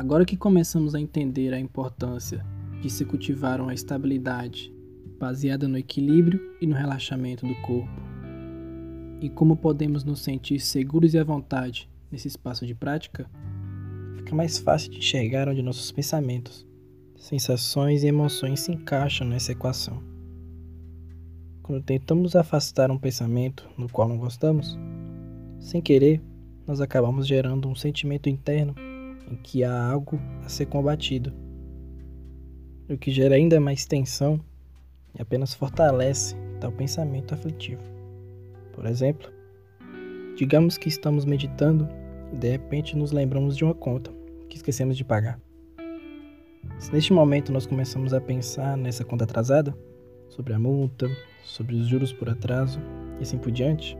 Agora que começamos a entender a importância de se cultivar uma estabilidade baseada no equilíbrio e no relaxamento do corpo, e como podemos nos sentir seguros e à vontade nesse espaço de prática, fica mais fácil de enxergar onde nossos pensamentos, sensações e emoções se encaixam nessa equação. Quando tentamos afastar um pensamento no qual não gostamos, sem querer, nós acabamos gerando um sentimento interno em que há algo a ser combatido, o que gera ainda mais tensão e apenas fortalece tal pensamento aflitivo. Por exemplo, digamos que estamos meditando e de repente nos lembramos de uma conta que esquecemos de pagar. Se neste momento nós começamos a pensar nessa conta atrasada, sobre a multa, sobre os juros por atraso e assim por diante,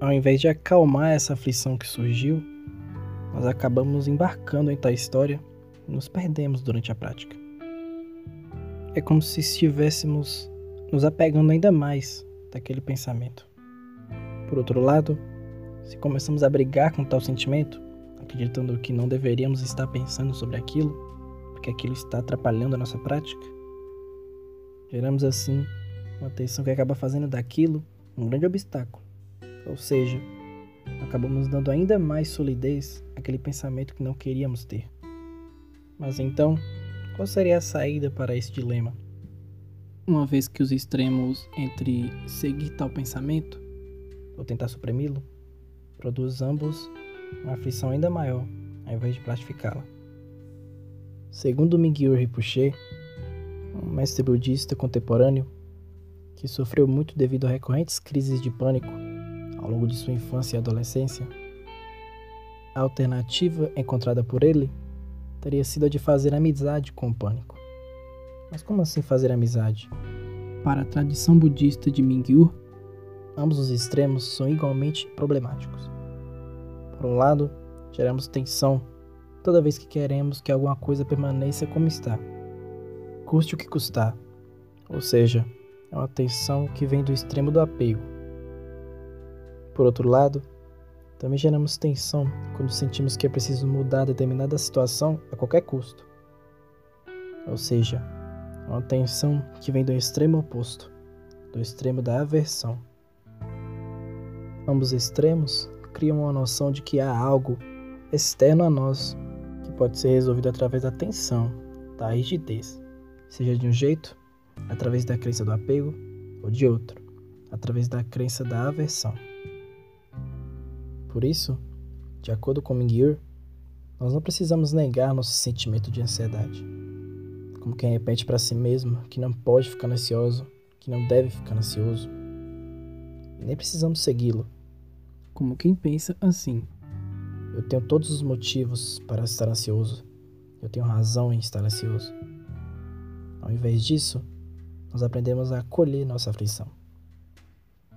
ao invés de acalmar essa aflição que surgiu, nós acabamos embarcando em tal história e nos perdemos durante a prática. É como se estivéssemos nos apegando ainda mais daquele pensamento. Por outro lado, se começamos a brigar com tal sentimento, acreditando que não deveríamos estar pensando sobre aquilo, porque aquilo está atrapalhando a nossa prática, geramos assim uma tensão que acaba fazendo daquilo um grande obstáculo. Ou seja, acabamos dando ainda mais solidez àquele pensamento que não queríamos ter. Mas então, qual seria a saída para esse dilema? Uma vez que os extremos entre seguir tal pensamento ou tentar suprimi-lo produz ambos uma aflição ainda maior, ao invés de plastificá-la. Segundo Mingyur Rinpoche, um mestre budista contemporâneo que sofreu muito devido a recorrentes crises de pânico ao longo de sua infância e adolescência, a alternativa encontrada por ele teria sido a de fazer amizade com o pânico. Mas como assim fazer amizade? Para a tradição budista de Mingyur, ambos os extremos são igualmente problemáticos. Por um lado, geramos tensão toda vez que queremos que alguma coisa permaneça como está, custe o que custar, ou seja, é uma tensão que vem do extremo do apego. Por outro lado, também geramos tensão quando sentimos que é preciso mudar determinada situação a qualquer custo. Ou seja, é uma tensão que vem do extremo oposto, do extremo da aversão. Ambos extremos criam uma noção de que há algo externo a nós que pode ser resolvido através da tensão, da rigidez, seja de um jeito, através da crença do apego, ou de outro, através da crença da aversão. Por isso, de acordo com Mingyur, nós não precisamos negar nosso sentimento de ansiedade. Como quem repete para si mesmo que não pode ficar ansioso, que não deve ficar ansioso. E nem precisamos segui-lo. Como quem pensa assim: eu tenho todos os motivos para estar ansioso. Eu tenho razão em estar ansioso. Ao invés disso, nós aprendemos a acolher nossa aflição,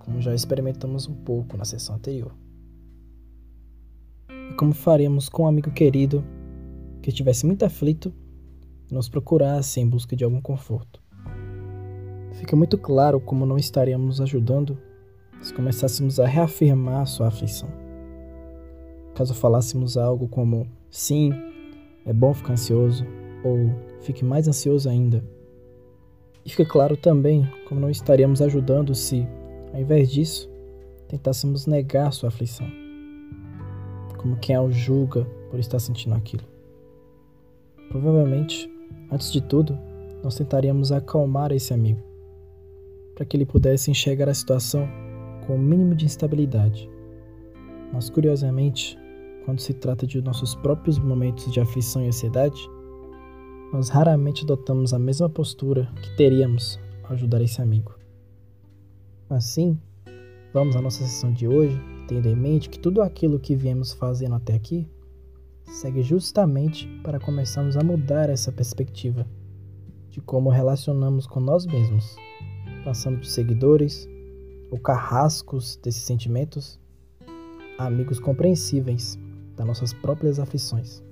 como já experimentamos um pouco na sessão anterior e como faremos com um amigo querido que estivesse muito aflito e nos procurasse em busca de algum conforto. Fica muito claro como não estaríamos ajudando se começássemos a reafirmar sua aflição. Caso falássemos algo como sim, é bom ficar ansioso ou fique mais ansioso ainda. E fica claro também como não estaríamos ajudando se, ao invés disso, tentássemos negar sua aflição como quem o julga por estar sentindo aquilo. Provavelmente, antes de tudo, nós tentaríamos acalmar esse amigo, para que ele pudesse enxergar a situação com o mínimo de instabilidade. Mas curiosamente, quando se trata de nossos próprios momentos de aflição e ansiedade, nós raramente adotamos a mesma postura que teríamos ao ajudar esse amigo. Assim, vamos à nossa sessão de hoje tendo em mente que tudo aquilo que viemos fazendo até aqui segue justamente para começarmos a mudar essa perspectiva de como relacionamos com nós mesmos, passando de seguidores ou carrascos desses sentimentos a amigos compreensíveis das nossas próprias aflições.